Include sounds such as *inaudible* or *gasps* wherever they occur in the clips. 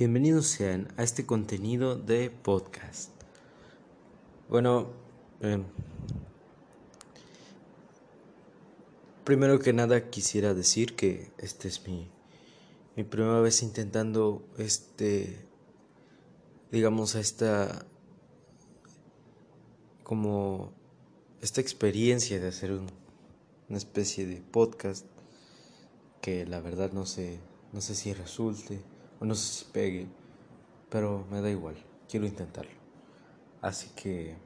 Bienvenidos sean a este contenido de podcast. Bueno, eh, primero que nada quisiera decir que esta es mi, mi primera vez intentando este, digamos, esta, como, esta experiencia de hacer una especie de podcast que la verdad no sé, no sé si resulte no sé si pegue, pero me da igual, quiero intentarlo. Así que,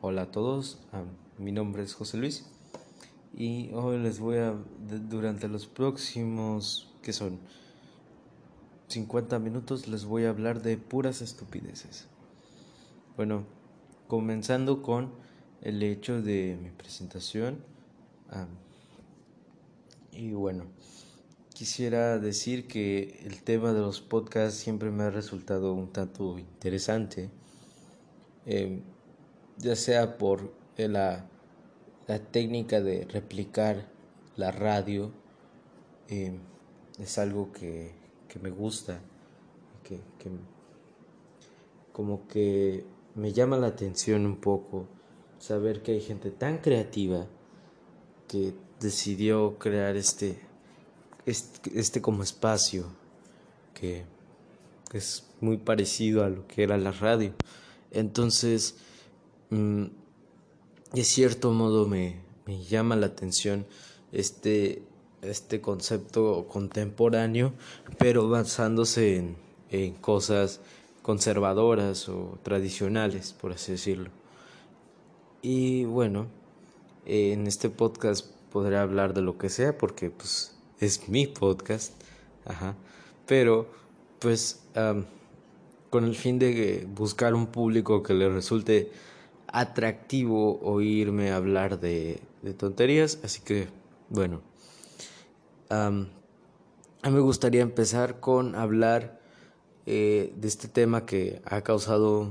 hola a todos, mi nombre es José Luis y hoy les voy a, durante los próximos, que son 50 minutos, les voy a hablar de puras estupideces. Bueno, comenzando con el hecho de mi presentación. y bueno, quisiera decir que el tema de los podcasts siempre me ha resultado un tanto interesante, em, ya sea por la, la, técnica de replicar la radio, em, es algo que, que me gusta, que, que, como que me llama la atención un poco saber que hay gente tan creativa que decidió crear este este, como espacio que es muy parecido a lo que era la radio. Entonces, mm, de cierto modo me, me, llama la atención este, este concepto contemporáneo, pero basándose en, en cosas conservadoras o tradicionales, por así decirlo. Y bueno, en este podcast podré hablar de lo que sea porque pues es mi podcast, ajá, pero pues con el fin de buscar un público que le resulte atractivo oírme hablar de, tonterías, así que bueno, a mí me gustaría empezar con hablar eh, de este tema que ha causado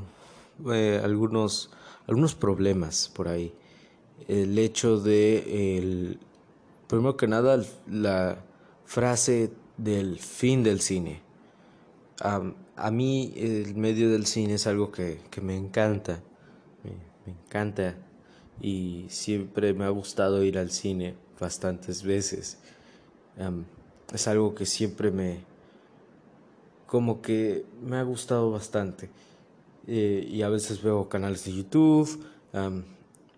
eh, algunos, algunos problemas por ahí. El hecho de el Primero que nada, la frase del fin del cine. a mí el medio del cine es algo que, me encanta, me, encanta y siempre me ha gustado ir al cine bastantes veces. es algo que siempre me, como que me ha gustado bastante. Eh, y a veces veo canales de YouTube,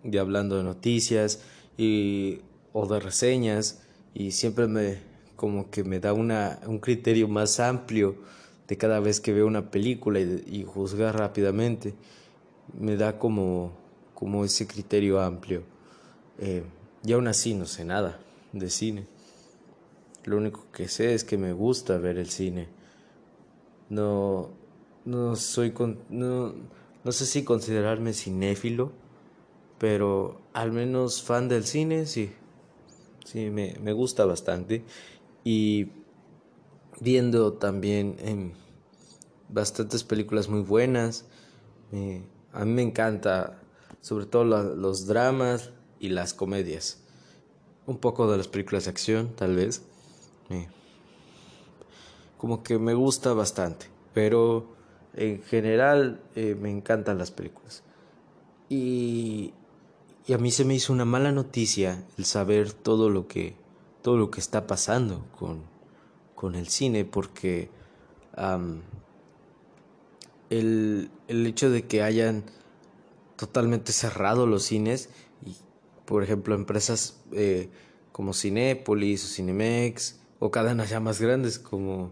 de hablando de noticias y o de reseñas y siempre me como que me da una, un criterio más amplio de cada vez que veo una película y, juzgar rápidamente. Me da como, como ese criterio amplio. Eh, y aún así no sé nada de cine. Lo único que sé es que me gusta ver el cine. No, no soy con, no, no sé si considerarme cinéfilo, pero al menos fan del cine sí. Sí, me, me gusta bastante. Y viendo también en bastantes películas muy buenas. a mí me encanta, sobre todo los dramas y las comedias. Un poco de las películas de acción, tal vez. como que me gusta bastante. Pero en general eh, me encantan las películas. Y y a mí se me hizo una mala noticia el saber todo lo que, todo lo que está pasando con, con el cine, porque el, el hecho de que hayan totalmente cerrado los cines y por ejemplo empresas eh, como Cinépolis o Cinemex o cadenas ya más grandes como,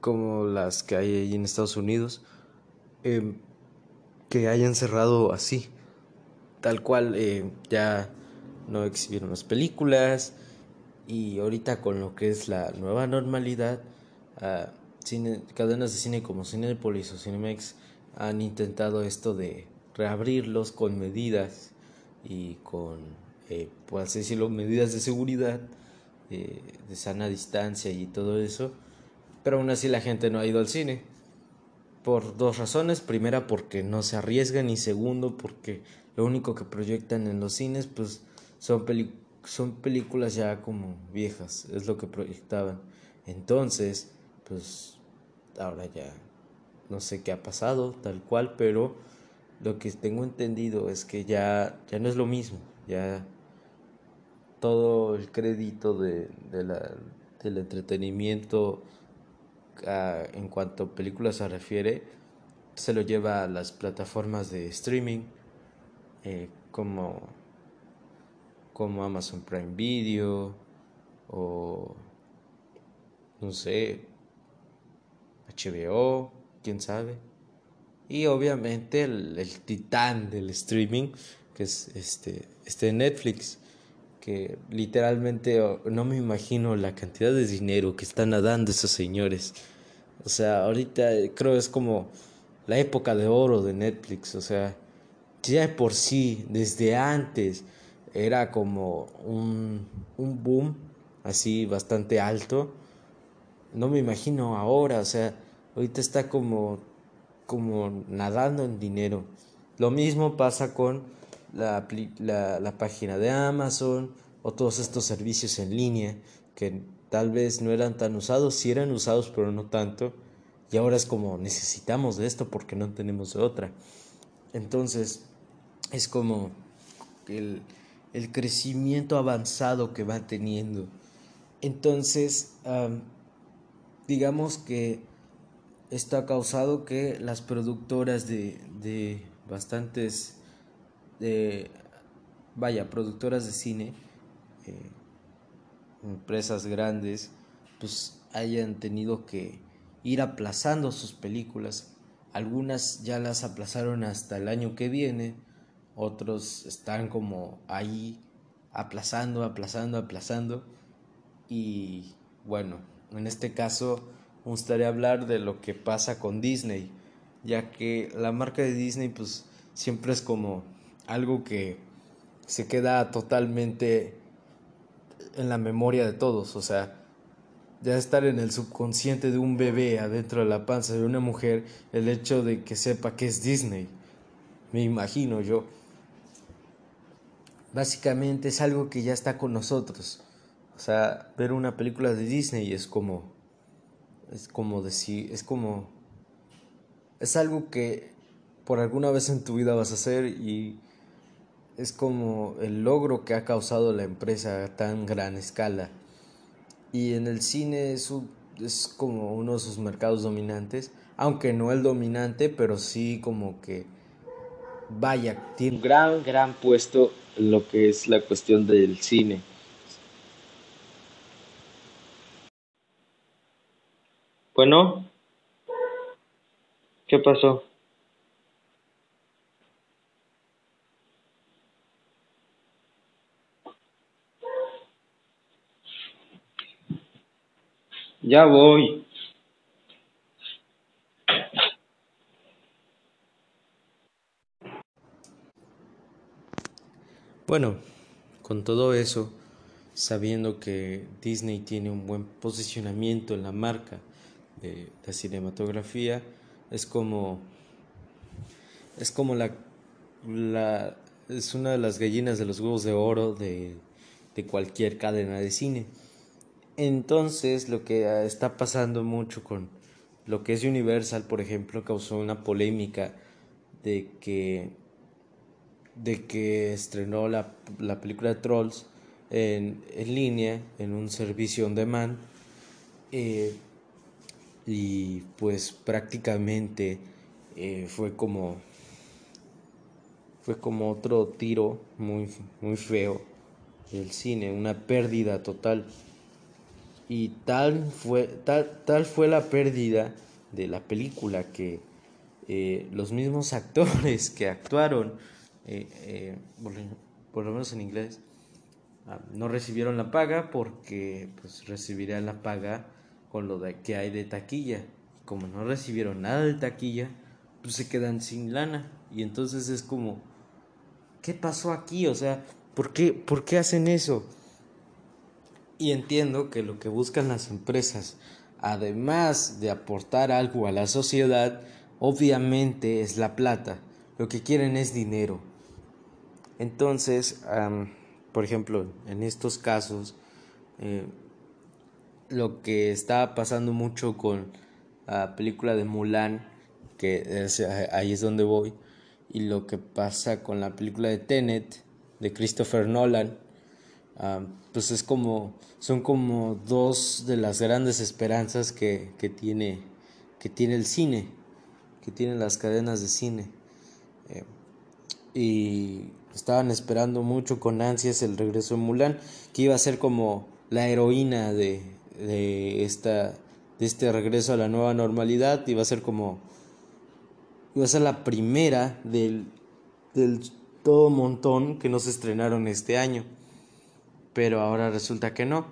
como las que hay ahí en Estados Unidos em, que hayan cerrado así tal cual eh, ya no exhibieron las películas. Y ahorita con lo que es la nueva normalidad, uh, cine, cadenas de cine como Cinepolis o Cinemex han intentado esto de reabrirlos con medidas y con, eh, por así decirlo, medidas de seguridad, de sana distancia y todo eso, pero aún así la gente no ha ido al cine. Por dos razones, primera porque no se arriesgan. Y segundo porque lo único que proyectan en los cines pues son, son películas ya como viejas, es lo que proyectaban. Entonces, pues ahora ya no sé qué ha pasado tal cual, pero lo que tengo entendido es que ya, ya no es lo mismo, ya todo el crédito de, la, del entretenimiento ah, en cuanto a películas se refiere se lo lleva a las plataformas de streaming eh, como, como Amazon Prime Video o no sé HBO quién sabe y obviamente el, el titán del streaming que es este este Netflix que literalmente no me imagino la cantidad de dinero que están nadando esos señores. O sea, ahorita creo es como la época de oro de Netflix, o sea, ya de por sí, desde antes, era como un, un boom así bastante alto. No me imagino ahora, o sea, ahorita está como, como nadando en dinero. Lo mismo pasa con la, la, la página de Amazon o todos estos servicios en línea que tal vez no eran tan usados, sí eran usados pero no tanto y ahora es como necesitamos de esto porque no tenemos de otra. Entonces es como el, el crecimiento avanzado que va teniendo. Entonces, digamos que esto ha causado que las productoras de, de bastantes de, vaya, productoras de cine, eh, empresas grandes, pues hayan tenido que ir aplazando sus películas. Algunas ya las aplazaron hasta el año que viene, otros están como ahí aplazando, aplazando, aplazando. Y bueno, en este caso me gustaría hablar de lo que pasa con Disney, ya que la marca de Disney pues siempre es como algo que se queda totalmente en la memoria de todos, o sea, ya estar en el subconsciente de un bebé adentro de la panza de una mujer, el hecho de que sepa que es Disney, me imagino yo. Básicamente es algo que ya está con nosotros. O sea, ver una película de Disney es como es como decir, es como es algo que por alguna vez en tu vida vas a hacer y es como el logro que ha causado la empresa a tan gran escala. Y en el cine es, es como uno de sus mercados dominantes, aunque no el dominante, pero sí como que vaya, tiene un gran, gran puesto lo que es la cuestión del cine. Bueno, ¿qué pasó? Ya voy. Bueno, con todo eso, sabiendo que Disney tiene un buen posicionamiento en la marca de la cinematografía, es como es como la, es una de las gallinas de los huevos de oro de, de cualquier cadena de cine. Entonces, lo que está pasando mucho con lo que es Universal, por ejemplo, causó una polémica de que de que estrenó la, la película de Trolls en, en, línea, en un servicio on demand, eh, y pues prácticamente eh, fue como fue como otro tiro muy, muy feo del cine, una pérdida total. Y tal fue, tal, tal fue la pérdida de la película que eh, los mismos *laughs* actores que actuaron, eh, eh, por, lo menos en inglés, ah, no recibieron la paga porque pues recibirían la paga con lo de que hay de taquilla. Como no recibieron nada de taquilla, pues se quedan sin lana. Y entonces es como, ¿qué pasó aquí? O sea, ¿por qué, ¿por qué hacen eso? Y entiendo que lo que buscan las empresas, además de aportar algo a la sociedad, obviamente es la plata. Lo que quieren es dinero. Entonces, por ejemplo, en estos casos, eh, lo que está pasando mucho con la película de Mulan, que ahí es donde voy, y lo que pasa con la película de Tenet, de Christopher Nolan, pues es como, son como dos de las grandes esperanzas que, que, tiene, que tiene el cine, que tienen las cadenas de cine. Eh, y estaban esperando mucho con ansias el regreso de Mulan, que iba a ser como la heroína de, de, esta, de este regreso a la nueva normalidad, iba a ser como, iba a ser la primera del, del todo montón que no se estrenaron este año, pero ahora resulta que no.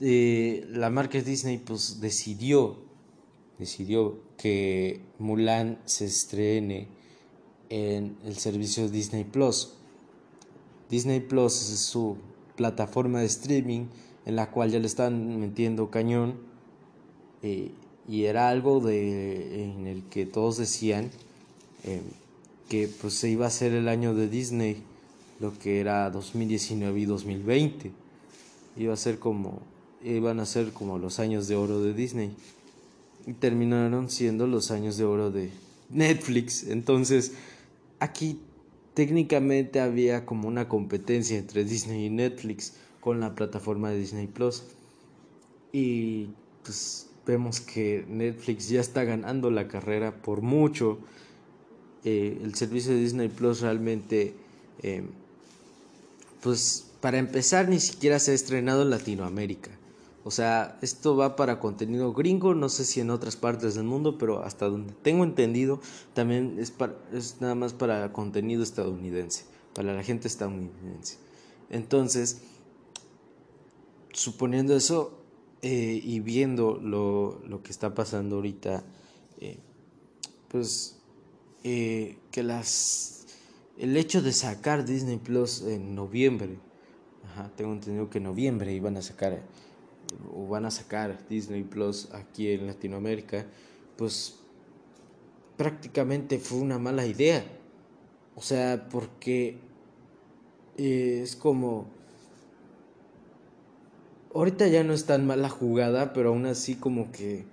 Eh, la marca Disney pues decidió, decidió que Mulan se estrene en el servicio Disney Plus. Disney Plus es su plataforma de streaming en la cual ya le están metiendo cañón eh, y era algo de, en el que todos decían eh, que pues se iba a ser el año de Disney lo que era 2019 y 2020 iba a ser como iban a ser como los años de oro de Disney. Y terminaron siendo los años de oro de Netflix. Entonces aquí técnicamente había como una competencia entre Disney y Netflix con la plataforma de Disney Plus. Y pues vemos que Netflix ya está ganando la carrera por mucho. Eh, el servicio de Disney Plus realmente, eh, pues para empezar, ni siquiera se ha estrenado en Latinoamérica. O sea, esto va para contenido gringo, no sé si en otras partes del mundo, pero hasta donde tengo entendido, también es, para, es nada más para contenido estadounidense, para la gente estadounidense. Entonces, suponiendo eso eh, y viendo lo, lo, que está pasando ahorita, eh, pues eh, que las el hecho de sacar Disney Plus en noviembre, ajá, tengo entendido que en noviembre iban a sacar o van a sacar Disney Plus aquí en Latinoamérica, pues prácticamente fue una mala idea. O sea, porque eh, es como... Ahorita ya no es tan mala jugada, pero aún así como que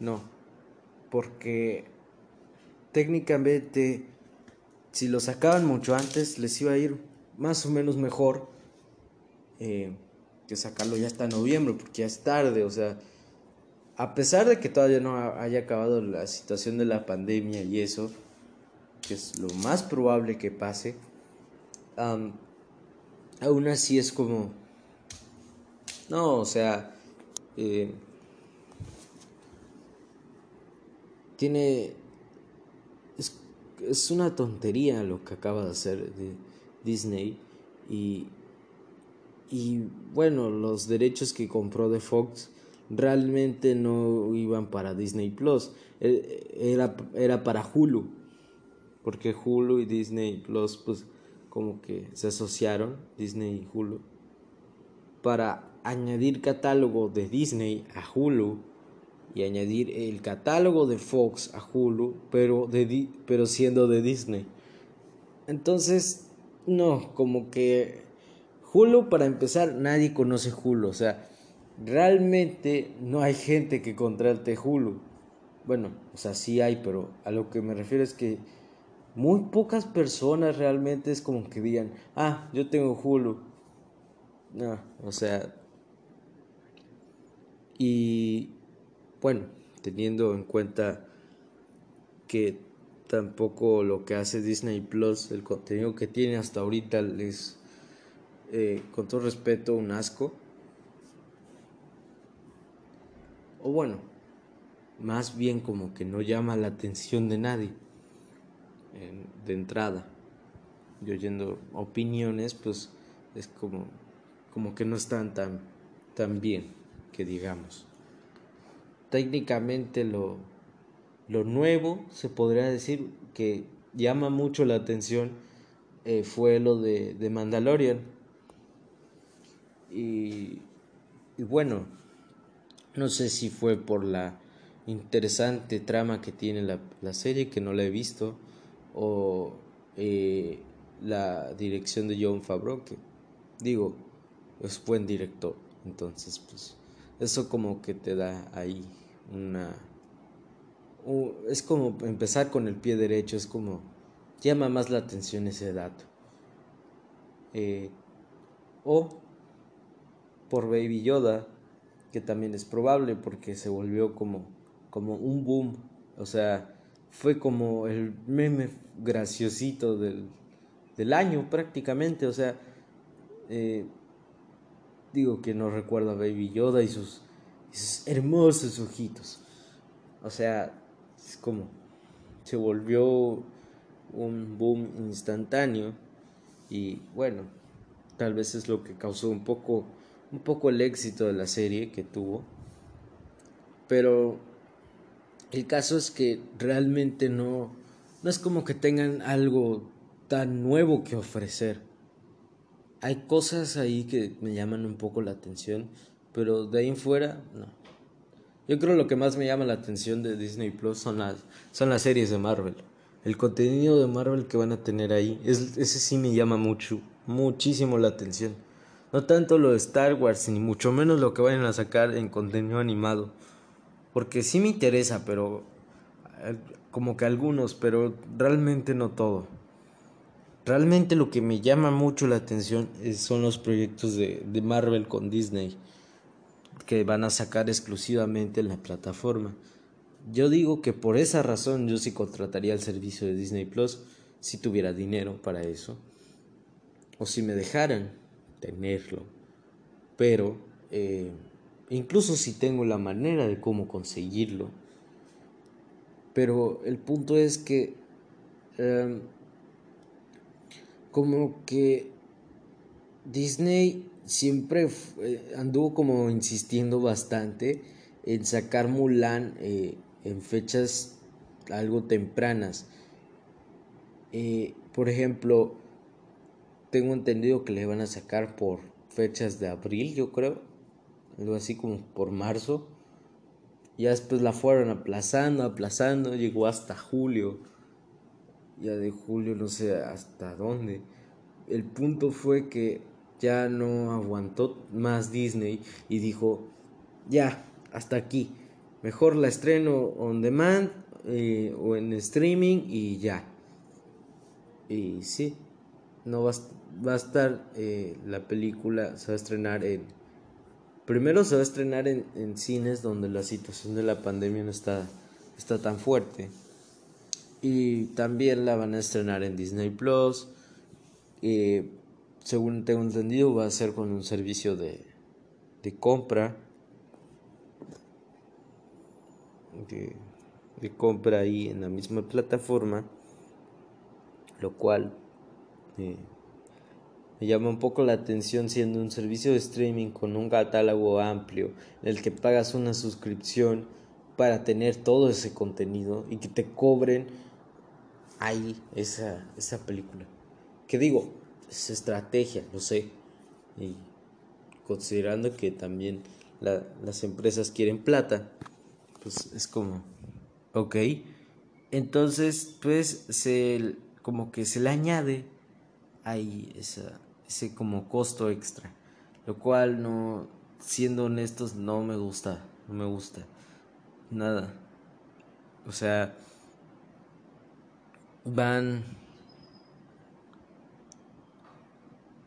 no. Porque técnicamente si lo sacaban mucho antes les iba a ir más o menos mejor. Eh, que sacarlo ya hasta noviembre, porque ya es tarde, o sea, a pesar de que todavía no haya acabado la situación de la pandemia y eso, que es lo más probable que pase, aún así es como, no, o sea, eh, tiene, es, es una tontería lo que acaba de hacer Disney y y bueno, los derechos que compró de Fox realmente no iban para Disney Plus, e, era, era para Hulu, porque Hulu y Disney Plus pues como que se asociaron, Disney y Hulu, para añadir catálogo de Disney a Hulu y añadir el catálogo de Fox a Hulu, pero, de, pero siendo de Disney. Entonces, no, como que Hulu, para empezar, nadie conoce Hulu. O sea, realmente no hay gente que contrate Hulu. Bueno, o sea, sí hay, pero a lo que me refiero es que muy pocas personas realmente es como que digan, ah, yo tengo Hulu. No, o sea. Y bueno, teniendo en cuenta que tampoco lo que hace Disney Plus, el contenido que tiene hasta ahorita les eh, con todo respeto, un asco. O bueno, más bien como que no llama la atención de nadie de entrada. Y oyendo opiniones, pues es como, como que no están tan, tan bien, que digamos. Técnicamente lo, lo nuevo, se podría decir, que llama mucho la atención, eh, fue lo de, de Mandalorian y, bueno, no sé si fue por la interesante trama que tiene la, la serie, que no la he visto, o eh, la dirección de John Favreau, que digo, es buen director. Entonces, pues, eso como que te da ahí una... es como empezar con el pie derecho, es como... llama más la atención ese dato. Eh, o por Baby Yoda, que también es probable porque se volvió como, como un boom, o sea, fue como el meme graciosito del, del año prácticamente, o sea, eh, digo que no recuerda a Baby Yoda y sus, hermosos ojitos. O sea, es como se volvió un boom instantáneo y bueno, tal vez es lo que causó un poco un poco el éxito de la serie que tuvo. Pero el caso es que realmente no no es como que tengan algo tan nuevo que ofrecer hay cosas ahí que me llaman un poco la atención, pero de ahí en fuera, no. Yo creo lo que más me llama la atención de Disney Plus son las, son las series de Marvel. El contenido de Marvel que van a tener ahí, es, ese sí me llama mucho, muchísimo la atención. No tanto lo de Star Wars, ni mucho menos lo que vayan a sacar en contenido animado. Porque sí me interesa, pero como que algunos, pero realmente no todo. Realmente lo que me llama mucho la atención son los proyectos de, Marvel con Disney que van a sacar exclusivamente en la plataforma. Yo digo que por esa razón yo sí contrataría el servicio de Disney Plus si tuviera dinero para eso o si me dejaran tenerlo. Pero eh, incluso si tengo la manera de cómo conseguirlo. Pero el punto es que em, como que Disney siempre eh, anduvo como insistiendo bastante en sacar Mulan eh, en fechas algo tempranas. Por ejemplo, tengo entendido que le van a sacar por fechas de abril, yo creo, algo así como por marzo. Ya después la fueron aplazando, aplazando, llegó hasta julio ya de julio no sé hasta dónde. El punto fue que ya no aguantó más Disney y dijo, ya, hasta aquí. Mejor la estreno on demand eh, o en streaming y ya. Y sí, no va, va a estar eh, la película, se va a estrenar en... Primero se va a estrenar en, en cines donde la situación de la pandemia no está, está tan fuerte. Y también la van a estrenar en Disney Plus. Según tengo entendido, va a ser con un servicio de, de compra. De, de compra ahí en la misma plataforma. Lo cual eh, llama un poco la atención siendo un servicio de streaming con un catálogo amplio en el que pagas una suscripción para tener todo ese contenido y que te cobren ahí esa, esa película. Que digo, es estrategia, lo sé. Y considerando que también las empresas quieren plata, pues es como, ok. Entonces, pues, se, como que se le añade ahí esa, ese como costo extra. Lo cual no, siendo honestos, no me gusta, no me gusta. Nada. O sea, van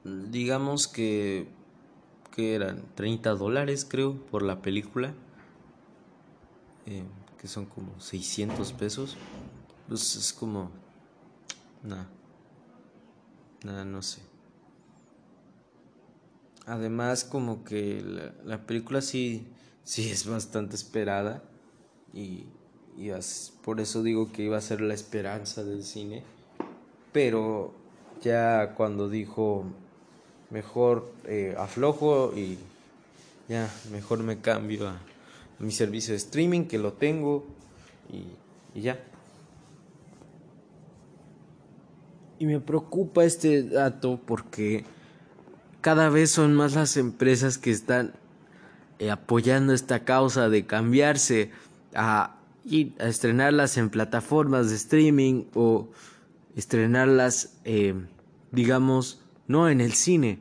digamos que que eran 30 dólares creo por la película eh, que son como 600 pesos pues es como nada nada no sé además como que la, la película sí sí es bastante esperada y y por eso digo que iba a ser la esperanza del cine. Pero ya cuando dijo mejor eh, aflojo y ya mejor me cambio a, mi servicio de streaming que lo tengo y, y ya. Y me preocupa este dato porque cada vez son más las empresas que están eh, apoyando esta causa de cambiarse a y a estrenarlas en plataformas de streaming o estrenarlas, eh, digamos, no en el cine.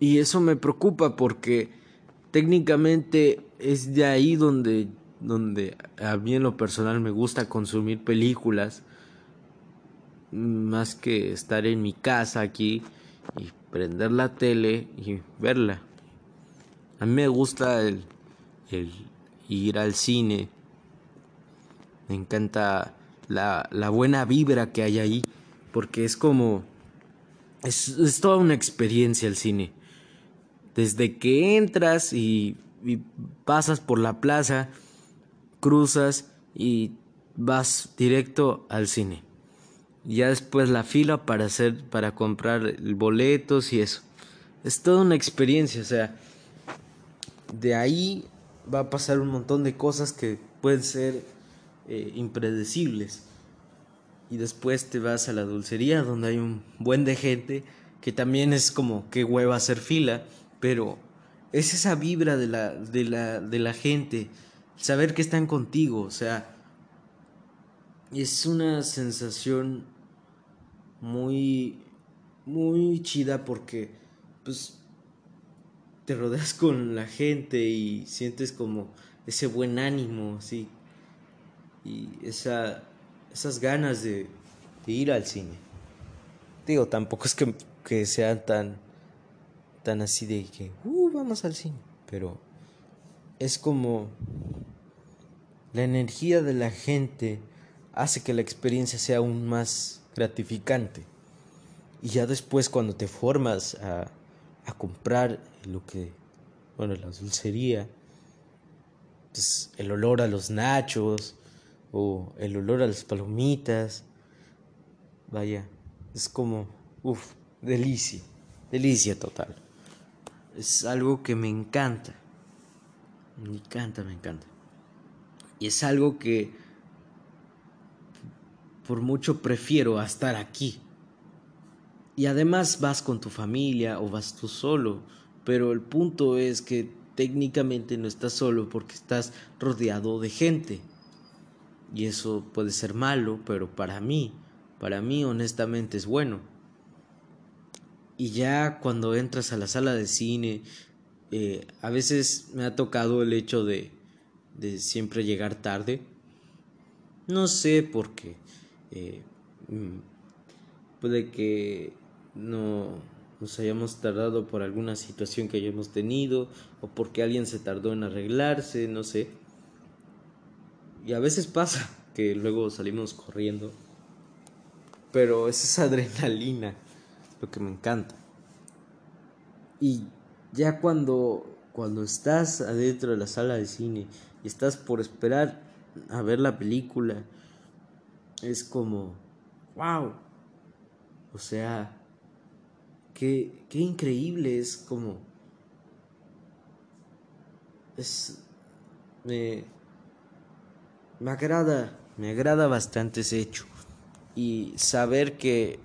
Y eso me preocupa porque técnicamente es de ahí donde donde a mí en lo personal me gusta consumir películas más que estar en mi casa aquí y prender la tele y verla. A mí me gusta el, ir al cine. Me encanta la, buena vibra que hay ahí. Porque es como... Es, toda una experiencia el cine. Desde que entras y pasas por la plaza, cruzas y vas directo al cine ya después la fila para hacer para comprar boletos y eso. Es toda una experiencia o sea de ahí va a pasar un montón de cosas que pueden ser eh, impredecibles. Y después te vas a la dulcería donde hay un buen de gente que también es como que hueva hacer fila pero es esa vibra de la de la de la gente saber que están contigo o sea es una sensación muy, muy chida porque, pues, te rodeas *laughs* con la gente y sientes como ese buen ánimo, sí, y esa, esas ganas de, ir al cine. Digo, tampoco es que, que sea tan, tan así de que, uh, vamos al cine, pero es como la energía de la gente hace que la experiencia sea aún más gratificante. Y ya después cuando te formas a, a comprar lo que, bueno, la dulcería, pues el olor a los nachos o el olor a las palomitas, vaya, es como, uff, delicia, delicia total. Es algo que me encanta, me encanta, me encanta. Y es algo que por mucho prefiero estar aquí. Y además vas con tu familia o vas tú solo, pero el punto es que técnicamente no estás solo porque estás rodeado de gente. Y eso puede ser malo, pero para mí, para mí honestamente es bueno. Y ya cuando entras a la sala de cine, eh, a veces me ha tocado el hecho de, de siempre llegar tarde. No sé por qué. Eh, mm, puede que no nos hayamos tardado por alguna situación que hayamos tenido o porque alguien se tardó en arreglarse, no sé. Y a veces pasa que luego salimos corriendo. Pero es esa *laughs* adrenalina lo que me encanta. Y ya cuando cuando estás adentro de la sala de cine y estás por esperar a ver la película es como, wow. O sea, qué, qué increíble es como... Es... Me, me agrada, me agrada bastante ese hecho. Y saber que,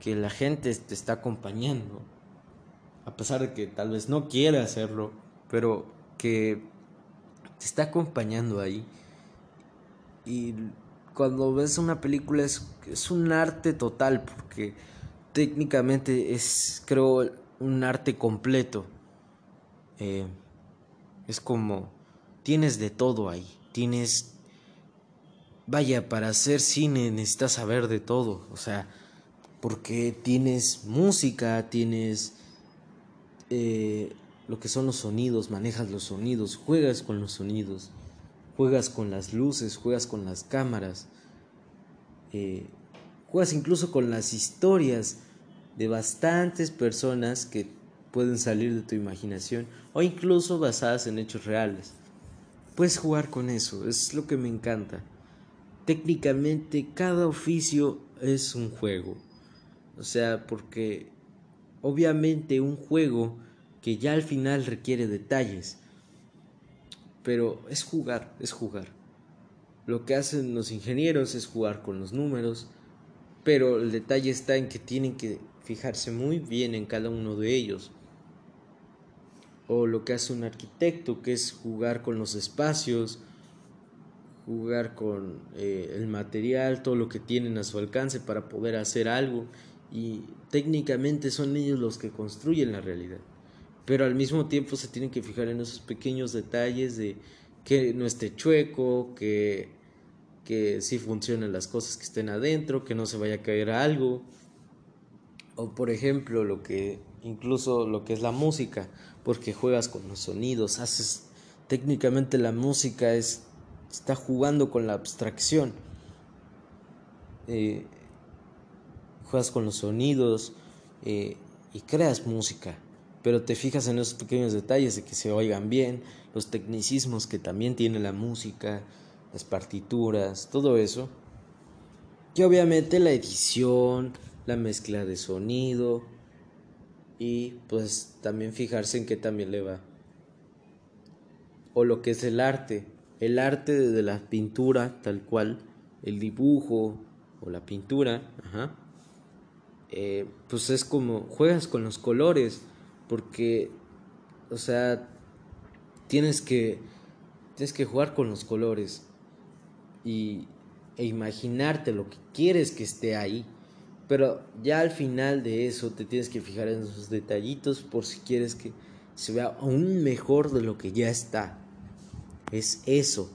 que la gente te está acompañando, a pesar de que tal vez no quiera hacerlo, pero que te está acompañando ahí. Y cuando ves una película es, es un arte total porque técnicamente es creo un arte completo. Eh, es como tienes de todo ahí tienes vaya para hacer cine necesitas saber de todo o sea porque tienes música tienes eh, lo que son los sonidos manejas los sonidos juegas con los sonidos juegas con las luces, juegas con las cámaras, eh, juegas incluso con las historias de bastantes personas que pueden salir de tu imaginación o incluso basadas en hechos reales. Puedes jugar con eso, es lo que me encanta. Técnicamente cada oficio es un juego. O sea, porque obviamente un juego que ya al final requiere detalles pero es jugar, es jugar. Lo que hacen los ingenieros es jugar con los números, pero el detalle está en que tienen que fijarse muy bien en cada uno de ellos. O lo que hace un arquitecto, que es jugar con los espacios, jugar con eh, el material, todo lo que tienen a su alcance para poder hacer algo. Y técnicamente son ellos los que construyen la realidad pero al mismo tiempo se tienen que fijar en esos pequeños detalles de que no esté chueco, que, que sí funcionen las cosas que estén adentro, que no se vaya a caer algo. O por ejemplo, lo que incluso lo que es la música, porque juegas con los sonidos, haces técnicamente la música es está jugando con la abstracción. Eh, juegas con los sonidos eh, y creas música, pero te fijas en esos pequeños detalles de que se oigan bien, los tecnicismos que también tiene la música, las partituras, todo eso. Y obviamente la edición, la mezcla de sonido y pues también fijarse en qué también le va. O lo que es el arte, el arte de la pintura tal cual, el dibujo o la pintura, eh, pues es como juegas con los colores, porque, o sea, tienes que, tienes que jugar con los colores y, e imaginarte lo que quieres que esté ahí. Pero ya al final de eso te tienes que fijar en esos detallitos por si quieres que se vea aún mejor de lo que ya está. Es eso.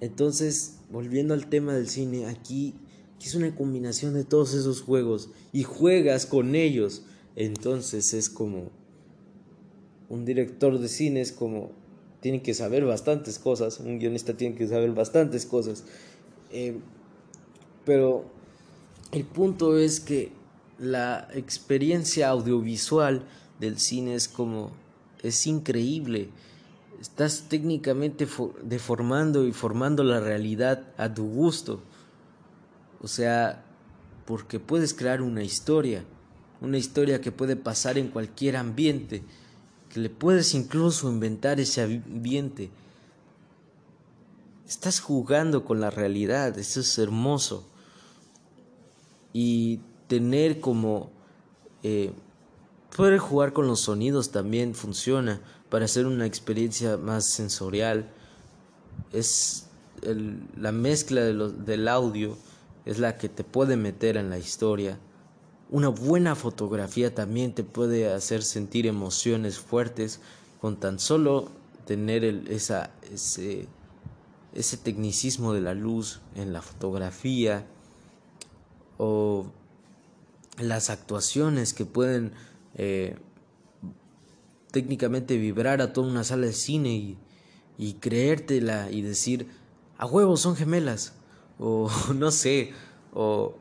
Entonces, volviendo al tema del cine, aquí, es una combinación de todos esos juegos y juegas con ellos. Entonces es como un director de cine es como tiene que saber bastantes cosas, un guionista tiene que saber bastantes cosas. Eh, pero el punto es que la experiencia audiovisual del cine es como es increíble Estás técnicamente deformando y formando la realidad a tu gusto. O sea, porque puedes crear una historia, una historia que puede pasar en cualquier ambiente, que le puedes incluso inventar ese ambiente. Estás jugando con la realidad, eso es hermoso. Y tener como... Eh, poder jugar con los sonidos también funciona para hacer una experiencia más sensorial. Es la mezcla del audio es la que te puede meter en la historia. Una buena fotografía también te puede hacer sentir emociones fuertes con tan solo tener esa, ese, tecnicismo de la luz en la fotografía o las actuaciones que pueden eh, técnicamente vibrar a toda una sala de cine y, y creértela y decir, a huevos son gemelas, o *laughs* no sé, o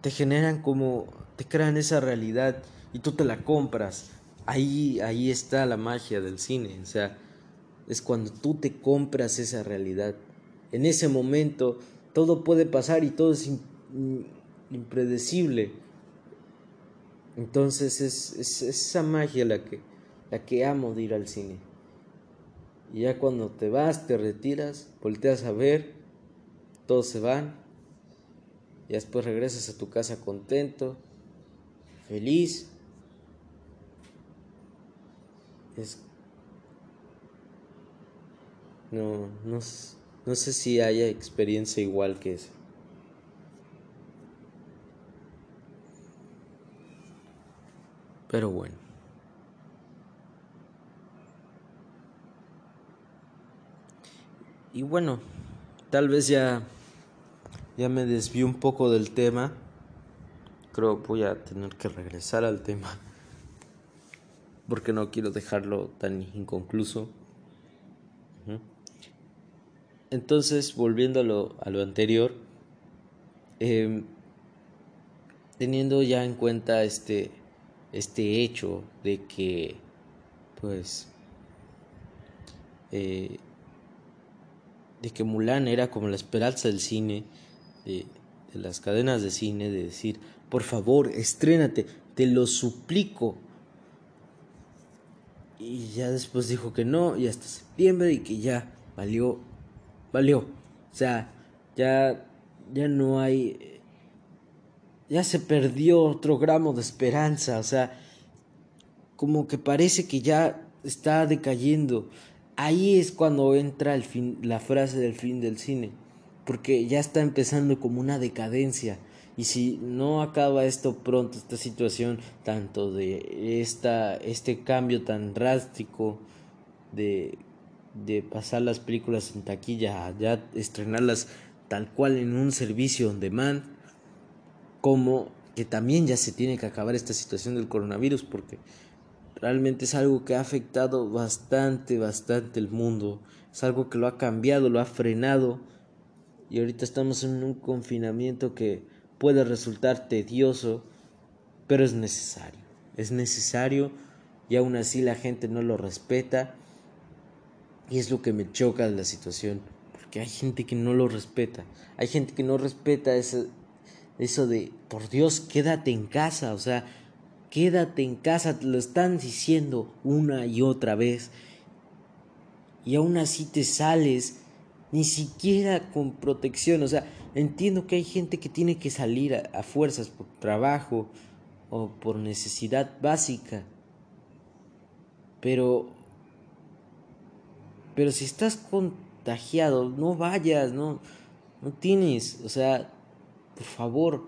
te generan como, te crean esa realidad y tú te la compras. Ahí, ahí está la magia del cine, o sea, es cuando tú te compras esa realidad. En ese momento todo puede pasar y todo es impredecible. Entonces es, es esa magia la que la que amo de ir al cine. Y ya cuando te vas, te retiras, volteas a ver, todos se van, y después regresas a tu casa contento, feliz. No, no, no sé si haya experiencia igual que esa. Pero bueno. Y bueno, tal vez ya, ya me desvío un poco del tema. Creo voy a tener que regresar al tema. Porque no quiero dejarlo tan inconcluso. Entonces, volviendo a lo, a lo anterior, em, teniendo ya en cuenta este, este hecho de que, pues, eh, de que Mulan era como la esperanza del cine, de, las cadenas de cine, de decir, por favor, estrénate, te lo suplico. Y ya después dijo que no, y hasta septiembre, y que ya valió, valió. O sea, ya, ya no hay, ya se perdió otro gramo de esperanza, o sea, como que parece que ya está decayendo ahí es cuando entra el fin, la frase del fin del cine, porque ya está empezando como una decadencia. Y si no acaba esto pronto, esta situación, tanto de esta, este cambio tan drástico de de pasar las películas en taquilla ya estrenarlas tal cual en un servicio on demand, como que también ya se tiene que acabar esta situación del coronavirus porque realmente es algo que ha afectado bastante, bastante el mundo, es algo que lo ha cambiado, lo ha frenado y ahorita estamos en un confinamiento que puede resultar tedioso, pero es necesario, es necesario y aún así la gente no lo respeta y es lo que me choca de la situación que hay gente que no lo respeta. Hay gente que no respeta eso, eso de, por Dios, quédate en casa. O sea, quédate en casa. Te lo están diciendo una y otra vez. Y aún así te sales, ni siquiera con protección. O sea, entiendo que hay gente que tiene que salir a, fuerzas por trabajo o por necesidad básica. Pero, pero si estás con contagiado, no vayas, no, no tienes, o sea, por favor,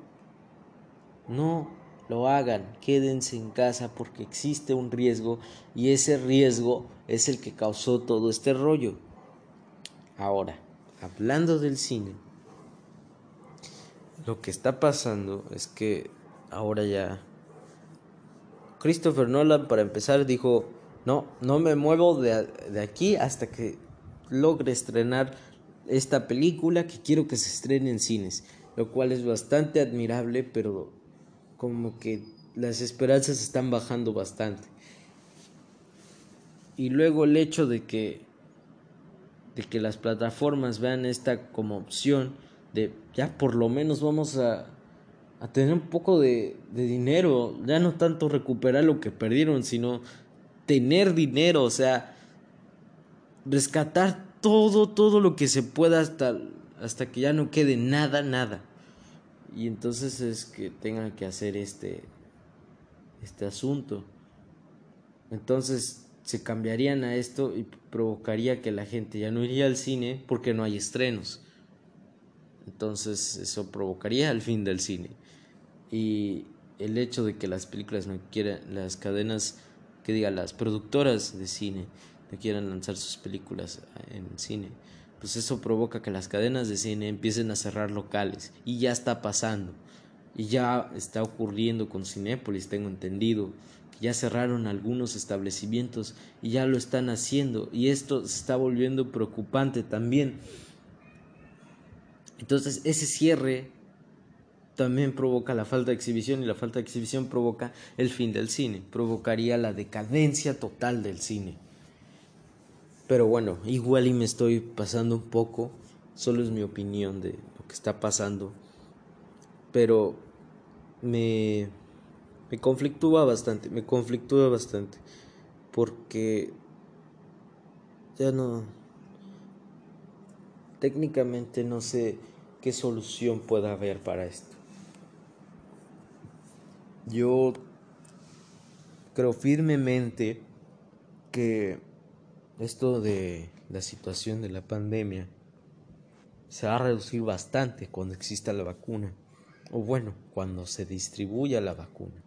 no lo hagan, quédense en casa porque existe un riesgo y ese riesgo es el que causó todo este rollo. Ahora, hablando del cine, lo que está pasando es que ahora ya Christopher Nolan para empezar dijo, no, no me muevo de, de aquí hasta que logre estrenar esta película que quiero que se estrene en cines, lo cual es bastante admirable, pero como que las esperanzas están bajando bastante. Y luego el hecho de que de que las plataformas vean esta como opción de ya por lo menos vamos a, a tener un poco de, de dinero, ya no tanto recuperar lo que perdieron, sino tener dinero, o sea, rescatar todo, todo lo que se pueda hasta, hasta que ya no quede nada, nada. Y entonces es que tengan que hacer este, este asunto. Entonces se cambiarían a esto y provocaría que la gente ya no iría al cine porque no hay estrenos. Entonces eso provocaría el fin del cine. Y el hecho de que las películas no quieran, las cadenas, que diga, las productoras de cine que quieran lanzar sus películas en cine, pues eso provoca que las cadenas de cine empiecen a cerrar locales y ya está pasando y ya está ocurriendo con Cinépolis, tengo entendido, ya cerraron algunos establecimientos y ya lo están haciendo y esto se está volviendo preocupante también. Entonces ese cierre también provoca la falta de exhibición y la falta de exhibición provoca el fin del cine, provocaría la decadencia total del cine. Pero bueno, igual y me estoy pasando un poco, solo es mi opinión de lo que está pasando. Pero me, me conflictúa bastante, me conflictúa bastante. Porque ya no... Técnicamente no sé qué solución pueda haber para esto. Yo creo firmemente que esto de la situación de la pandemia se va a reducir bastante cuando exista la vacuna. O bueno, cuando se distribuya la vacuna.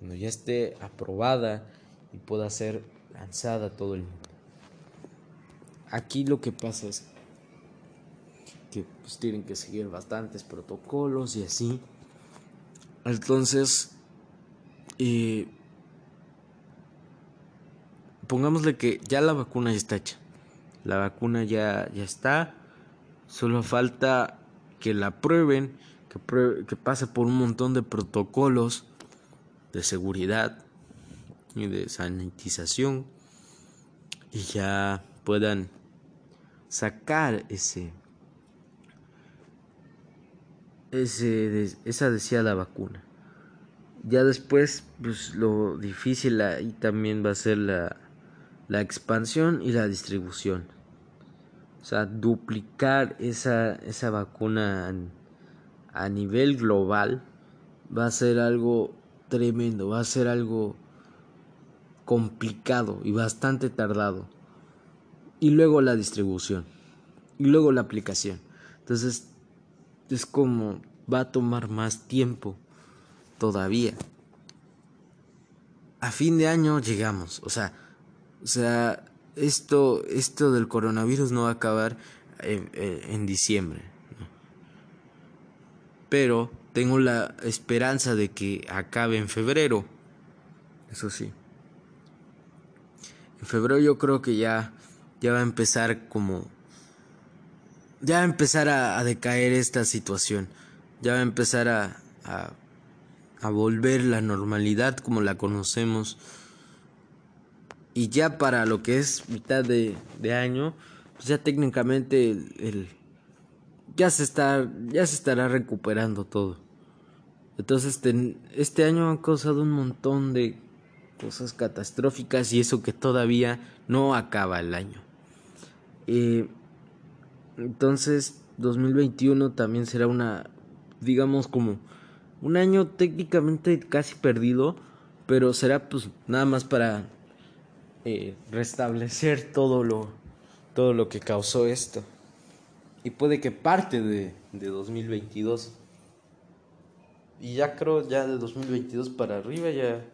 Cuando ya esté aprobada y pueda ser lanzada todo el mundo. Aquí lo que pasa es que pues, tienen que seguir bastantes protocolos y así. Entonces, eh, pongámosle que ya la vacuna ya está hecha. La vacuna ya, ya está. Solo falta que la prueben, que, que pase por un montón de protocolos de seguridad y de sanitización y ya puedan sacar ese, ese esa deseada vacuna. Ya después, pues lo difícil ahí también va a ser la, la expansión y la distribución. O sea, duplicar esa, esa vacuna a nivel global va a ser algo tremendo, va a ser algo complicado y bastante tardado. Y luego la distribución. Y luego la aplicación. Entonces, es como va a tomar más tiempo todavía. A fin de año llegamos. O sea, o sea, esto, esto del coronavirus no va a acabar en, diciembre. Pero tengo la esperanza de que acabe en febrero. Eso sí. En febrero yo creo que ya, ya va a empezar como... Ya va a empezar a, decaer esta situación. Ya va a empezar a, a, a volver la normalidad como la conocemos y ya para lo que es mitad de, año, pues ya técnicamente el, ya se está ya se estará recuperando todo. Entonces este, este año ha causado un montón de cosas catastróficas y eso que todavía no acaba el año. Eh, entonces 2021 también será una, digamos como un año técnicamente casi perdido, pero será pues nada más para eh, restablecer todo lo, todo lo que causó esto. Y puede que parte de, de 2022. Y ya creo, ya de 2022 para arriba ya,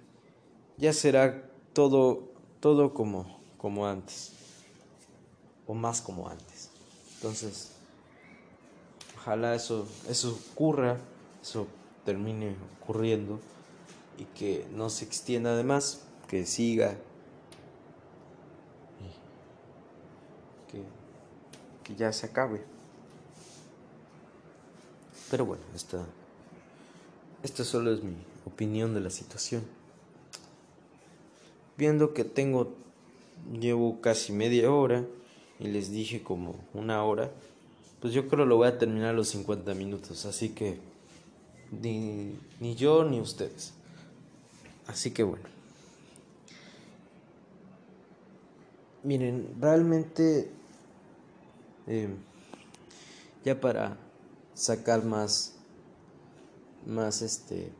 ya será todo, todo como, como antes. O más como antes. Entonces, ojalá eso, eso ocurra, eso termine ocurriendo y que no se extienda además, que siga que ya se acabe. Pero bueno, esta, esta solo es mi opinión de la situación. Viendo que tengo, llevo casi media hora y les dije como una hora, pues yo creo lo voy a terminar los 50 minutos, así que ni, ni yo ni ustedes. Así que bueno. Miren, realmente Em, ya para sacar más, más este,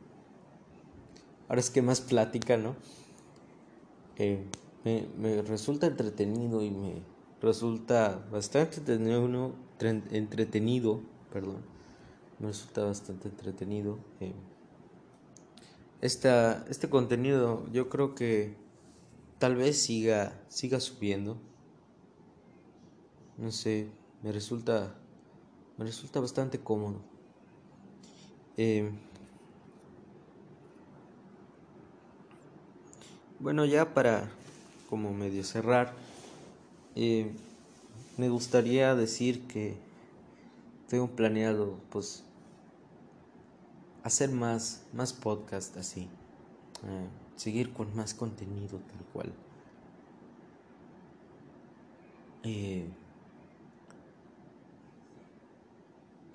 ahora es que más plática, ¿no? Em, me, me, resulta entretenido y me resulta bastante entretenido, entretenido perdón, me resulta bastante entretenido. Eh, esta, este contenido yo creo que tal vez siga, siga subiendo no sé, me resulta, me resulta bastante cómodo. Eh, bueno, ya para como medio cerrar, eh, me gustaría decir que tengo planeado pues hacer más, más podcast así, eh, seguir con más contenido tal cual.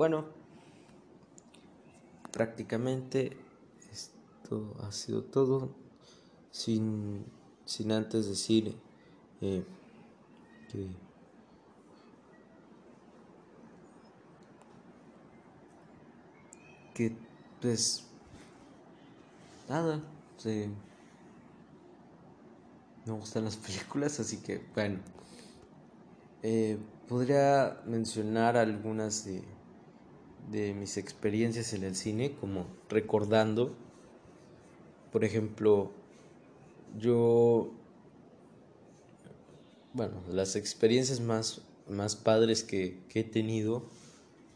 Bueno, prácticamente esto ha sido todo. Sin, sin antes decir eh, que pues nada me gustan las *laughs* películas así que bueno eh, podría mencionar algunas de de mis experiencias en el cine, como recordando, por ejemplo, yo, bueno, las experiencias más, más padres que, he tenido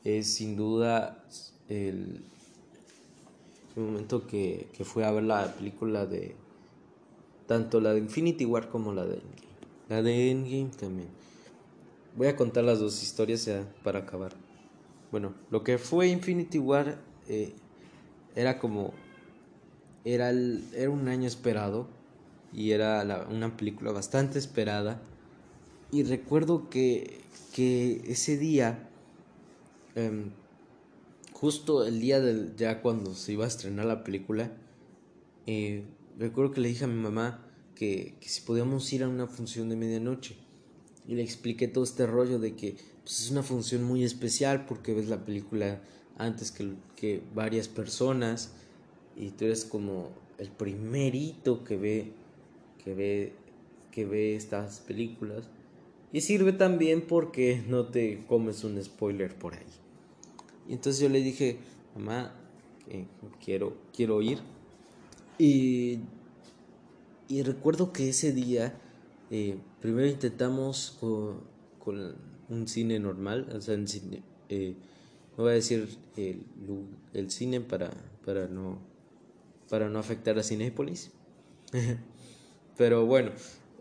es sin duda el, momento que, que fui a ver la película de tanto la de Infinity War como la de Endgame. La de Endgame también. Voy a contar las dos historias ya para acabar. Bueno, lo que fue Infinity War eh, era como. Era, era un año esperado y era una película bastante esperada. Y recuerdo que, que ese día, em, justo el día del, ya cuando se iba a estrenar la película, eh, recuerdo que le dije a mi mamá que, que si podíamos ir a una función de medianoche. Y le expliqué todo este rollo de que pues es una función muy especial porque ves la película antes que, que varias personas y tú eres como el primerito que ve que ve que ve estas películas. Y sirve también porque no te comes un spoiler por ahí. Y entonces yo le dije mamá quiero quiero ir y y recuerdo que ese día Eh, primero intentamos con, un cine normal, o sea, en cine, eh, no voy a decir el, el cine para, para, no, para no afectar a Cinépolis. *laughs* Pero bueno,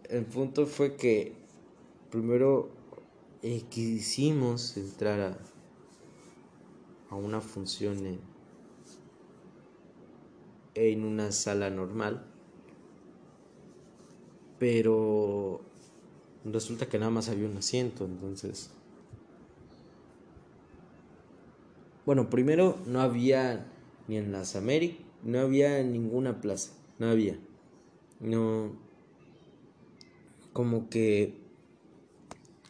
el punto fue que primero eh, quisimos entrar a, a una función en, en una sala normal, pero resulta que nada más había un asiento, entonces... Bueno, primero no había ni en las Américas, no había ninguna plaza, no había. No, como que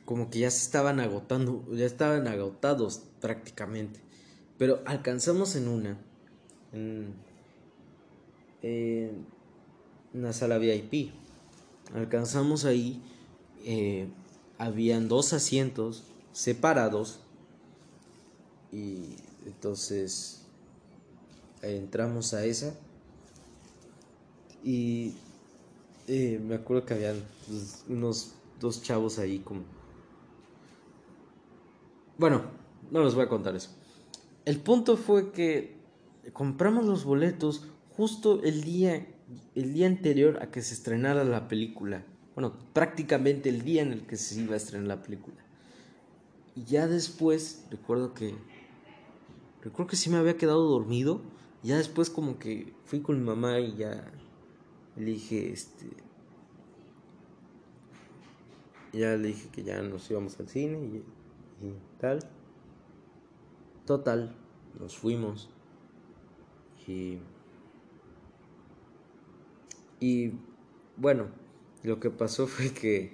como que ya se estaban agotando, ya estaban agotados prácticamente. Pero alcanzamos en una, en, en una sala VIP. Alcanzamos ahí, eh, habían dos asientos separados y entonces entramos a esa y eh, me acuerdo que habían unos dos chavos ahí como... Bueno, no les voy a contar eso. El punto fue que compramos los boletos justo el día, el día anterior a que se estrenara la película. Bueno, prácticamente el día en el que se iba a estrenar la película. Y ya después, recuerdo que... Recuerdo que sí me había quedado dormido. Y ya después como que fui con mi mamá y ya le dije, este, ya le dije que ya nos íbamos al cine y, tal. Total, nos fuimos. Y, y bueno, lo que pasó *laughs* fue que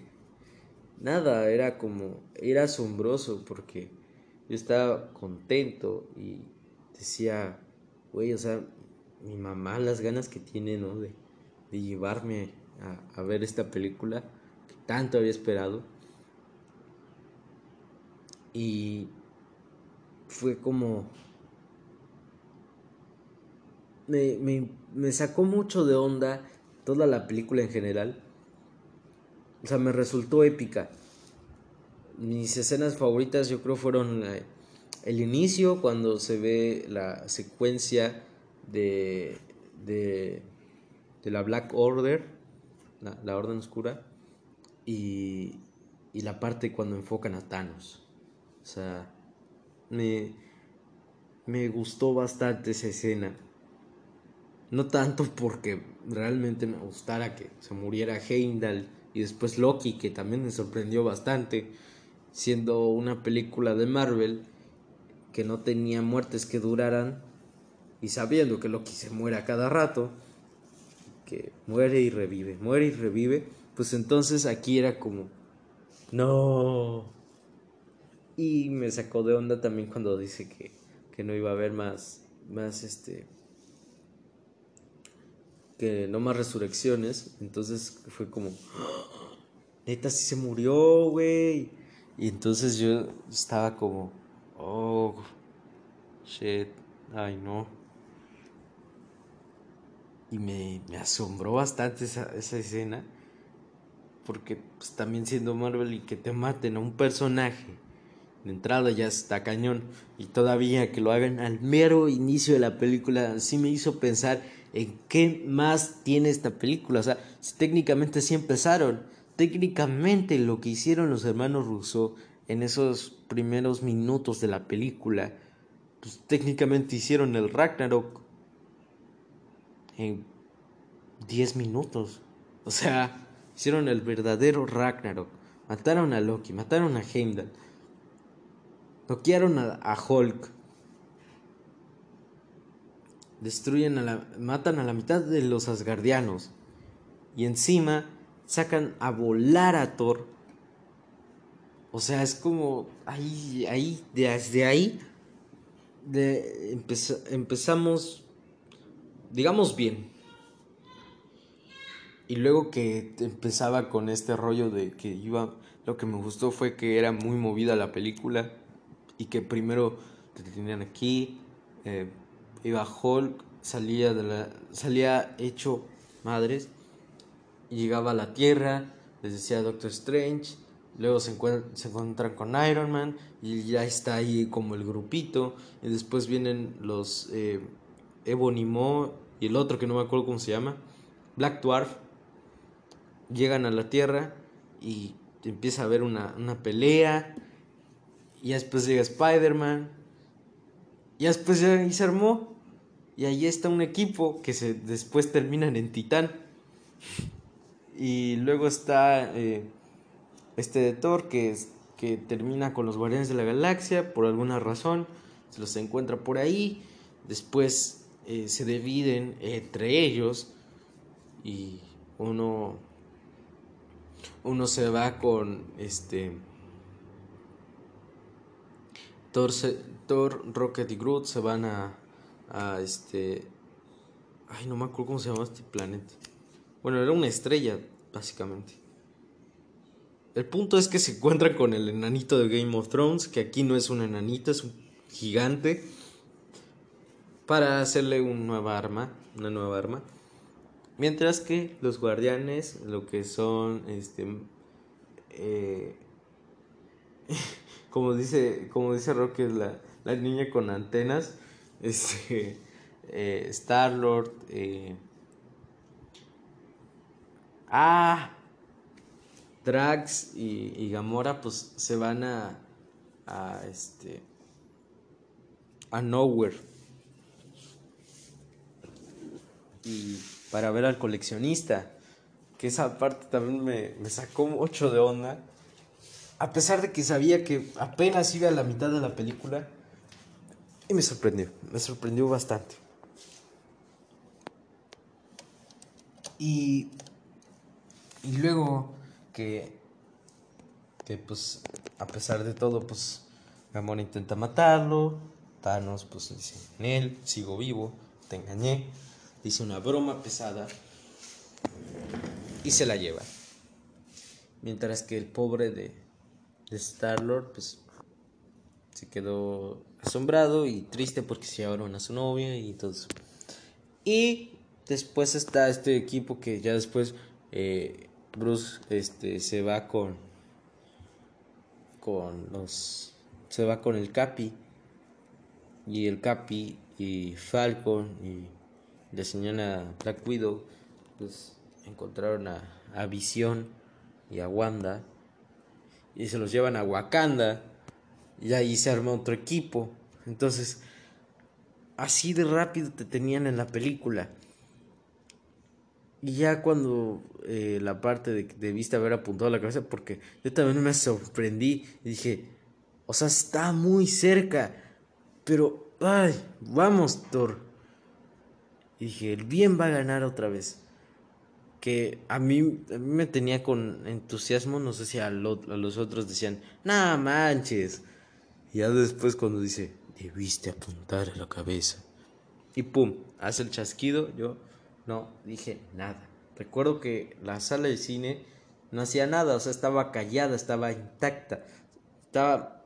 nada, era como, era asombroso porque yo estaba contento y decía, güey, o sea, mi mamá las ganas que tiene, ¿no? De, llevarme a, a ver esta película que tanto había esperado. Y fue como... Me, me, me, sacó mucho de onda toda la película en general. O sea, me resultó épica. Mis escenas favoritas yo creo fueron eh, el inicio, cuando se ve la secuencia de, de de la Black Order, la, Orden Oscura, y, y, la parte cuando enfocan a Thanos. O sea, me, me gustó bastante esa escena. No tanto porque realmente me gustara que se muriera Heimdall y después Loki, que también me sorprendió bastante, siendo una película de Marvel que no tenía muertes que duraran y sabiendo que Loki se muere a cada rato que muere y revive, muere y revive, pues entonces aquí era como, no. Y me sacó de onda también cuando dice que, que no iba a haber más, más este, que no más resurrecciones, entonces fue como, *gasps* neta, sí se murió, güey. Y entonces yo estaba como, oh, shit, ay no y me, me asombró bastante esa, esa escena. Porque pues, también siendo Marvel y que te maten a un personaje de entrada ya está cañón. Y todavía que lo hagan al mero inicio de la película, sí me hizo pensar en qué más tiene esta película. O sea, técnicamente sí empezaron. Técnicamente lo que hicieron los hermanos Russo en esos primeros minutos de la película, pues técnicamente hicieron el Ragnarok en 10 minutos. O sea, hicieron el verdadero Ragnarok. Mataron a Loki, mataron a Heimdall. Toquearon a, Hulk. Destruyen a la. matan a la mitad de los Asgardianos. Y encima sacan a volar a Thor. O sea, es como. Ahí, ahí, desde ahí. De, empezamos digamos bien. Y luego que empezaba con este rollo de que iba, lo que me gustó fue que era muy movida la película y que primero te tenían aquí, eh, iba Hulk, salía, de la, salía hecho madres, llegaba a la Tierra, les decía Doctor Strange, luego se, se encuentran con Iron Man y ya está ahí como el grupito, y después vienen los eh, y el otro que no me acuerdo cómo se llama, Black Dwarf, llegan a la Tierra y empieza a haber una, una pelea, y después llega Spider-Man, y después ya se armó, y ahí está un equipo que se, después terminan en Titán. Y luego está eh, este de Thor que, que termina con los Guardianes de la Galaxia por alguna razón. Se los encuentra por ahí. Después eh, se dividen entre ellos. Y uno. Uno se va con este. Thor, Thor, Rocket y Groot se van a, a este. Ay, no me acuerdo cómo se llama este planeta. Bueno, era una estrella, básicamente. El punto es que se encuentran con el enanito de Game of Thrones, que aquí no es un enanito, es un gigante, para hacerle una nueva arma, una nueva arma. Mientras que los guardianes, lo que son, este, eh, *laughs* como dice, como dice Rocky, la, la niña con antenas, este, *laughs* eh, Star Lord, eh, Ah, Drax y, Gamora pues se van a, a este a Nowhere. Y para ver al coleccionista que esa parte también me, me sacó mucho de onda. A pesar de que sabía que apenas iba a la mitad de la película y me sorprendió me sorprendió bastante y y luego que, que pues a pesar de todo, pues Gamora intenta matarlo, Thanos pues dice, en él, sigo vivo, te engañé, dice una broma pesada y se la lleva. Mientras que el pobre de, de Star-Lord pues se quedó asombrado y triste porque se llevaron a su novia y todo eso. Y después está este equipo que ya después eh, Bruce este, se va con con los se va con el Capi. Y el Capi y Falcon y la señora Black Widow pues encontraron a, a Visión y a Wanda. Y se los llevan a Wakanda y ahí se arma otro equipo entonces así de rápido te tenían en la película y ya cuando eh, la parte de que debiste haber apuntado la cabeza, porque yo también me sorprendí y dije, o sea, está muy cerca, pero, ay, vamos, Thor. Y dije, el bien va a ganar otra vez. Que a mí, a mí me tenía con entusiasmo, no sé si a, a los otros decían, nada manches. Y ya después cuando dice, debiste apuntar a la cabeza. Y pum, hace el chasquido, yo no dije nada. Recuerdo que la sala de cine no hacía nada, o sea, estaba callada, estaba intacta. Estaba,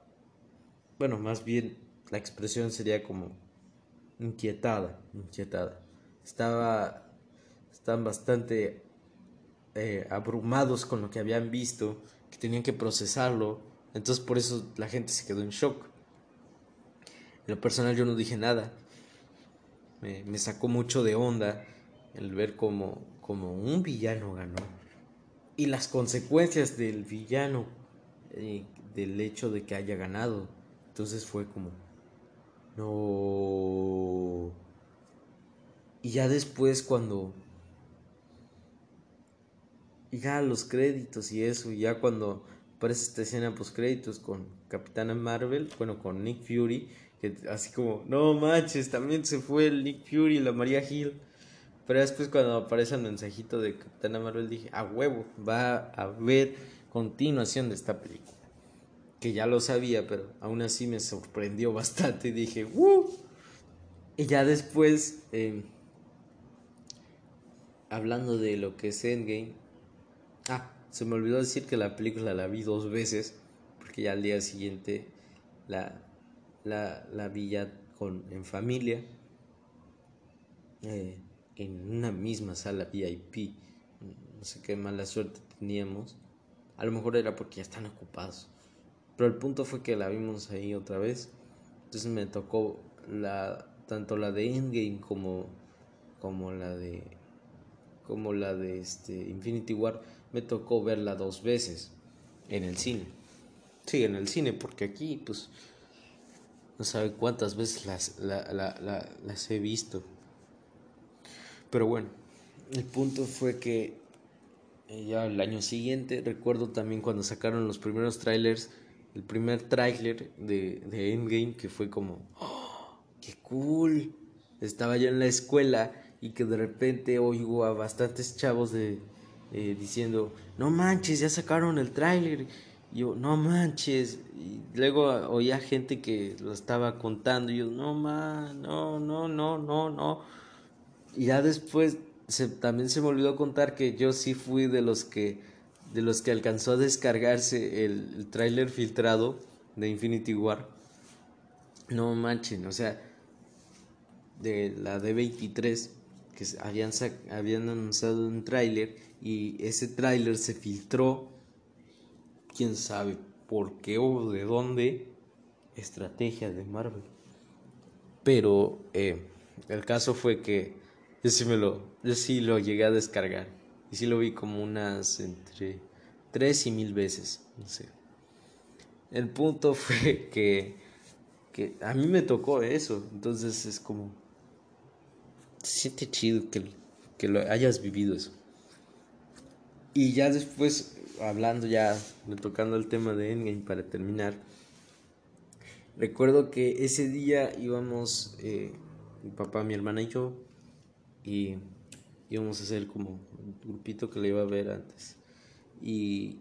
bueno, más bien la expresión sería como inquietada, inquietada. Estaba, estaban bastante eh, abrumados con lo que habían visto, que tenían que procesarlo. Entonces por eso la gente se quedó en shock. En lo personal yo no dije nada. Me, sacó mucho de onda el ver como, como un villano ganó y las consecuencias del villano, eh, del hecho de que haya ganado. Entonces fue como, no. Y ya después cuando... Y ya los créditos y eso, y ya cuando aparece esta escena post créditos con Capitana Marvel, bueno, con Nick Fury, que así como, no manches, también se fue el Nick Fury y la María Hill. Pero después cuando aparece el mensajito de Capitana Marvel dije, a huevo, va a haber continuación de esta película. Que ya lo sabía, pero aún así me sorprendió bastante y dije, ¡uh! Y ya después, em, hablando de lo que es Endgame, ah, se me olvidó decir que la película la vi dos veces, porque ya al día siguiente la, la, la vi ya con, en familia. Eh, en una misma sala VIP. No sé qué mala suerte teníamos. A lo mejor era porque ya están ocupados. Pero el punto fue que la vimos ahí otra vez. Entonces me tocó la tanto la de Endgame como como la de como la de este Infinity War me tocó verla dos veces en el cine. Sí, en el cine porque aquí pues no sabe cuántas veces las, las he visto. Pero bueno, el punto fue que eh, ya el año siguiente, recuerdo también cuando sacaron los primeros trailers, el primer trailer de, de Endgame que fue como, ¡Oh, ¡qué cool! Estaba yo en la escuela y que de repente oigo a bastantes chavos de, eh, diciendo, no manches, ya sacaron el trailer yo, no manches. Y luego oía gente que lo estaba contando. Y yo, no man, no, no, no, no, no. Y ya después se, también se me olvidó contar que yo sí fui de los que de los que alcanzó a descargarse el, el tráiler filtrado de Infinity War. No manchen, o sea, de la D23 que habían, habían anunciado un tráiler y ese tráiler se filtró quién sabe por qué o de dónde, estrategia de Marvel. Pero eh, el caso fue que yo sí, lo, yo sí lo llegué a descargar. Y sí lo vi como unas entre tres y mil veces. No sé. El punto *laughs* fue que, que a mí me tocó eso. Entonces es como... Siente chido que, que lo hayas vivido eso. Y ya después hablando ya, tocando el tema de Endgame para terminar, recuerdo que ese día íbamos, eh, mi papá, mi hermana y yo, y íbamos a hacer como un grupito que le iba a ver antes. Y,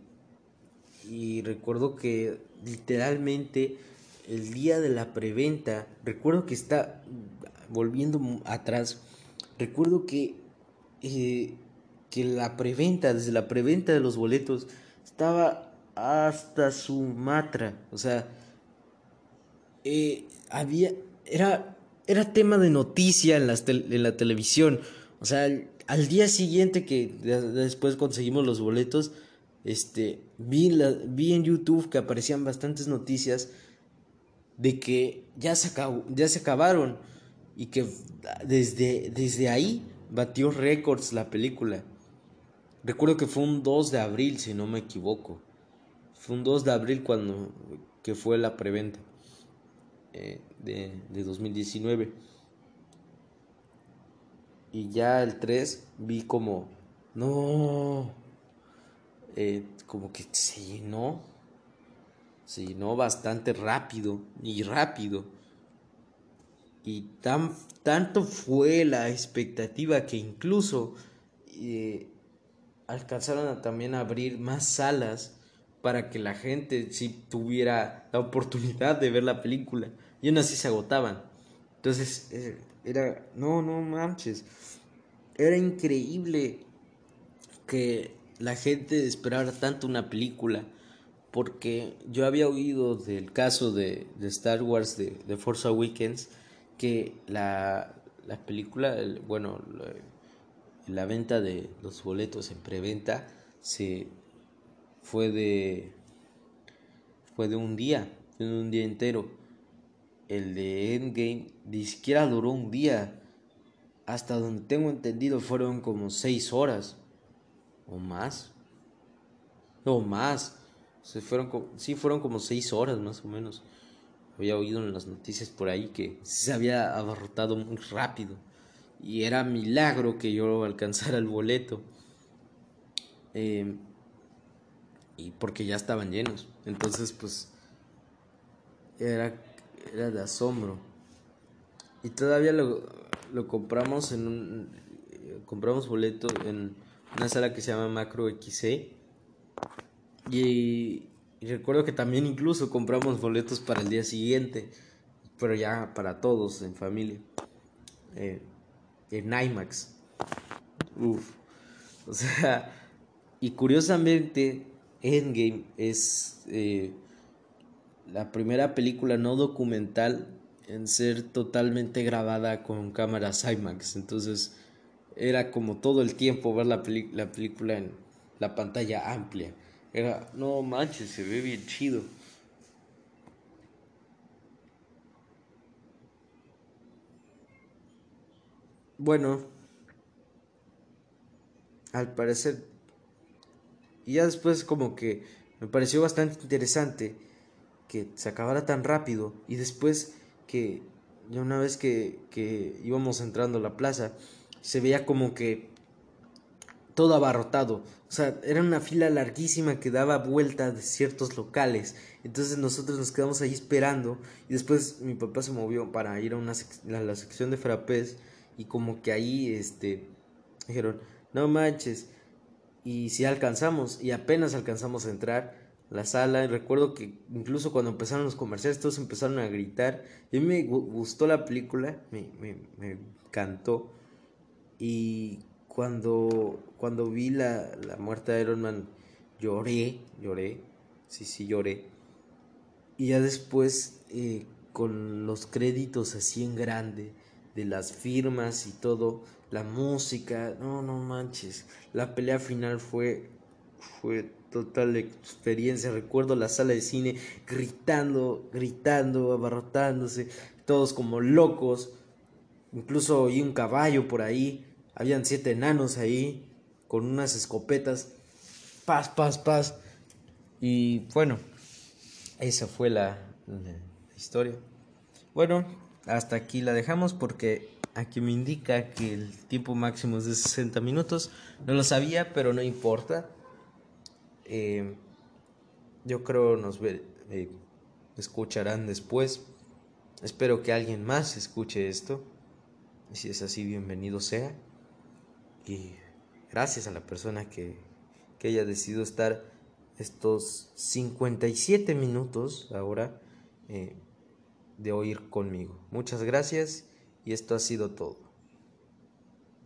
y recuerdo que literalmente el día de la preventa, recuerdo que está volviendo atrás, recuerdo que eh, que la preventa, desde la preventa de los boletos, estaba hasta Sumatra. O sea, eh, había, era, era tema de noticia en, en la televisión. O sea, al, día siguiente que después conseguimos los boletos, este, vi, la, vi en YouTube que aparecían bastantes noticias de que ya se, acabó, ya se acabaron y que desde, desde ahí batió récords la película. Recuerdo que fue un 2 de abril, si no me equivoco. Fue un 2 de abril cuando que fue la preventa eh, de, de 2019. Y ya el 3 vi como, no, eh, como que se llenó, se llenó bastante rápido y rápido. Y tan, tanto fue la expectativa que incluso eh, alcanzaron a también abrir más salas para que la gente si tuviera la oportunidad de ver la película y aún así se agotaban. Entonces eh, era, no, no manches, era increíble que la gente esperara tanto una película porque yo había oído del caso de, de Star Wars de, de Force Awakens que la, la película, bueno, la venta de los boletos en preventa se fue de fue de un día, de un día entero. El de Endgame ni siquiera duró un día. Hasta donde tengo entendido fueron como seis horas o más. O más. Se fueron, sí, fueron como seis horas más o menos. Había oído en las noticias por ahí que se había abarrotado muy rápido y era milagro que yo alcanzara el boleto. Em, y porque ya estaban llenos. Entonces, pues, era, era de asombro. Y todavía lo, lo compramos en un. compramos boleto en una sala que se llama Macro XC. Y, y recuerdo que también incluso compramos boletos para el día siguiente. Pero ya para todos en familia. Eh, en IMAX. Uf. *laughs* O sea, y curiosamente, Endgame es eh, la primera película no documental en ser totalmente grabada con cámaras IMAX. Entonces, era como todo el tiempo ver la, la película en la pantalla amplia. Era, no manches, se ve bien chido. Bueno, al parecer, y ya después como que me pareció bastante interesante que se acabara tan rápido y después que ya una vez que, que íbamos entrando a la plaza, se veía como que todo abarrotado. O sea, era una fila larguísima que daba vuelta de ciertos locales. Entonces nosotros nos quedamos ahí esperando. Y después mi papá se movió para ir a, una a la sección de frappés. Y como que ahí, este, dijeron, no manches. Y si alcanzamos, y apenas alcanzamos a entrar la sala. Recuerdo que incluso cuando empezaron los comerciales, todos empezaron a gritar. Y a mí me gustó la película, me, me, me encantó. Y cuando, cuando vi la, la muerte de Iron Man, lloré, lloré, sí, sí, lloré. Y ya después, eh, con los créditos así en grande, de las firmas y todo, la música, no, no manches, la pelea final fue, fue total experiencia. Recuerdo la sala de cine gritando, gritando, abarrotándose, todos como locos. Incluso oí un caballo por ahí. Habían siete enanos ahí con unas escopetas. Paz, paz, paz. Y bueno, esa fue la, historia. Bueno, hasta aquí la dejamos porque aquí me indica que el tiempo máximo es de 60 minutos. No lo sabía, pero no importa. Eh, yo creo nos eh, escucharán después. Espero que alguien más escuche esto. Y si es así, bienvenido sea. Y gracias a la persona que, que haya decidido estar estos 57 minutos ahora eh, de oír conmigo. Muchas gracias y esto ha sido todo.